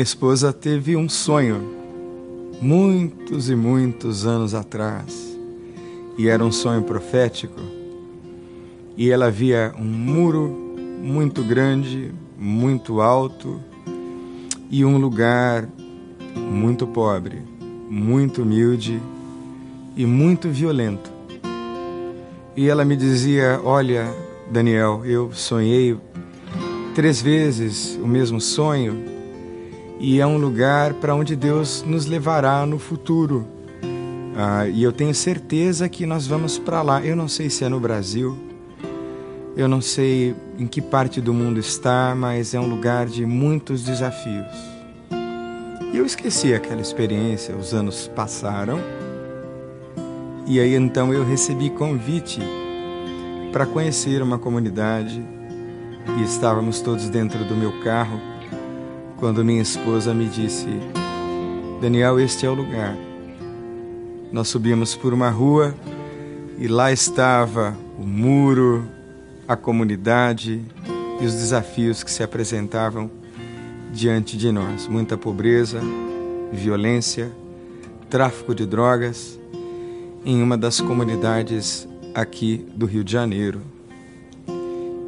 esposa teve um sonho muitos e muitos anos atrás, e era um sonho profético. E ela via um muro muito grande, muito alto e um lugar muito pobre, muito humilde e muito violento. E ela me dizia: Olha, Daniel, eu sonhei três vezes o mesmo sonho e é um lugar para onde Deus nos levará no futuro. Ah, e eu tenho certeza que nós vamos para lá. Eu não sei se é no Brasil, eu não sei em que parte do mundo está, mas é um lugar de muitos desafios. E eu esqueci aquela experiência, os anos passaram. E aí então eu recebi convite para conhecer uma comunidade e estávamos todos dentro do meu carro quando minha esposa me disse: Daniel, este é o lugar. Nós subimos por uma rua e lá estava o muro, a comunidade e os desafios que se apresentavam diante de nós: muita pobreza, violência, tráfico de drogas, em uma das comunidades aqui do Rio de Janeiro.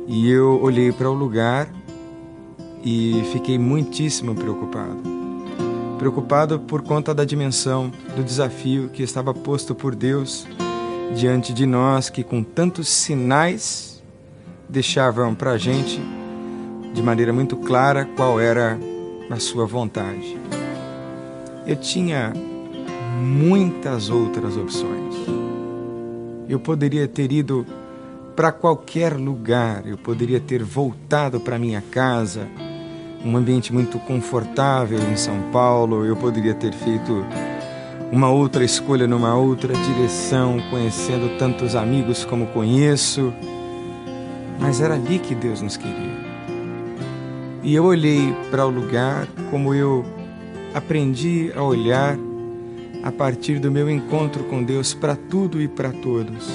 E eu olhei para o lugar e fiquei muitíssimo preocupado. Preocupado por conta da dimensão do desafio que estava posto por Deus diante de nós, que com tantos sinais deixavam para a gente de maneira muito clara qual era a sua vontade. Eu tinha muitas outras opções. Eu poderia ter ido para qualquer lugar, eu poderia ter voltado para minha casa, um ambiente muito confortável em São Paulo, eu poderia ter feito uma outra escolha numa outra direção, conhecendo tantos amigos como conheço mas era ali que Deus nos queria. E eu olhei para o lugar como eu aprendi a olhar a partir do meu encontro com Deus para tudo e para todos.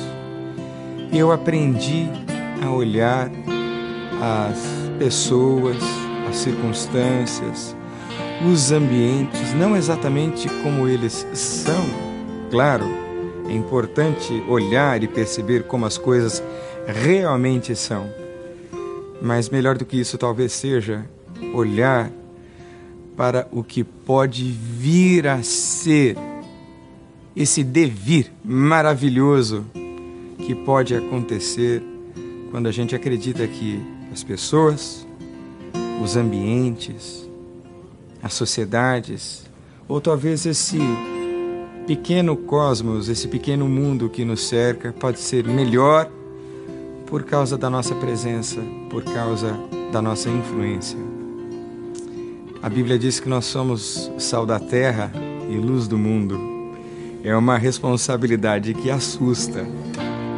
Eu aprendi a olhar as pessoas, as circunstâncias, os ambientes, não exatamente como eles são. Claro, é importante olhar e perceber como as coisas realmente são. Mas melhor do que isso, talvez seja olhar para o que pode vir a ser esse devir maravilhoso que pode acontecer quando a gente acredita que as pessoas, os ambientes, as sociedades, ou talvez esse pequeno cosmos, esse pequeno mundo que nos cerca, pode ser melhor por causa da nossa presença, por causa da nossa influência. A Bíblia diz que nós somos sal da terra e luz do mundo. É uma responsabilidade que assusta.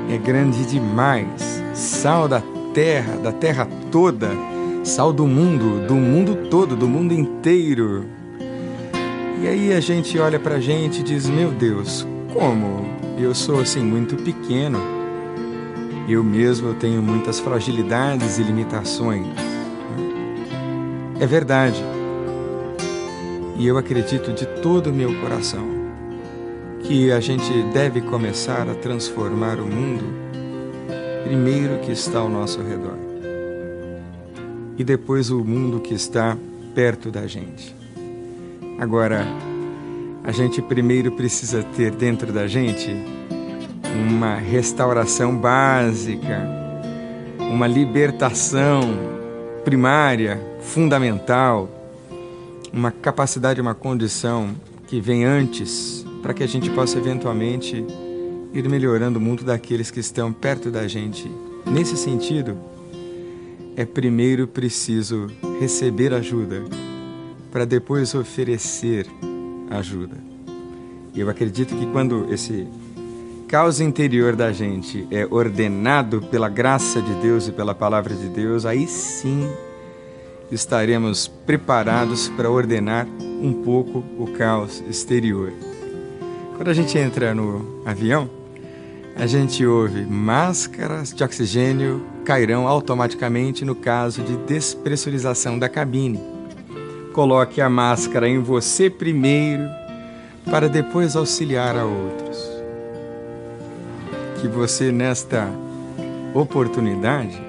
É grande demais. Sal da terra, da terra toda, sal do mundo, do mundo todo, do mundo inteiro. E aí a gente olha pra gente e diz: Meu Deus, como? Eu sou assim muito pequeno eu mesmo tenho muitas fragilidades e limitações. É verdade. E eu acredito de todo o meu coração que a gente deve começar a transformar o mundo primeiro que está ao nosso redor e depois o mundo que está perto da gente. Agora, a gente primeiro precisa ter dentro da gente uma restauração básica, uma libertação primária, fundamental, uma capacidade, uma condição que vem antes para que a gente possa eventualmente ir melhorando o mundo daqueles que estão perto da gente. Nesse sentido, é primeiro preciso receber ajuda para depois oferecer ajuda. Eu acredito que quando esse caos interior da gente é ordenado pela graça de Deus e pela palavra de Deus, aí sim estaremos preparados para ordenar um pouco o caos exterior. Quando a gente entra no avião, a gente ouve máscaras de oxigênio cairão automaticamente no caso de despressurização da cabine. Coloque a máscara em você primeiro, para depois auxiliar a outros. Que você, nesta oportunidade,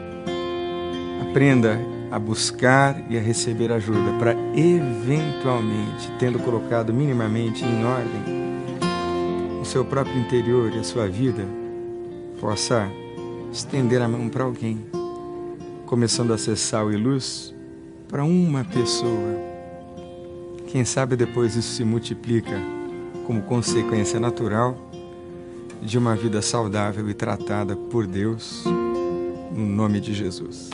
aprenda a buscar e a receber ajuda para eventualmente, tendo colocado minimamente em ordem seu próprio interior e a sua vida, possa estender a mão para alguém, começando a acessar o luz para uma pessoa. Quem sabe depois isso se multiplica como consequência natural de uma vida saudável e tratada por Deus, no nome de Jesus.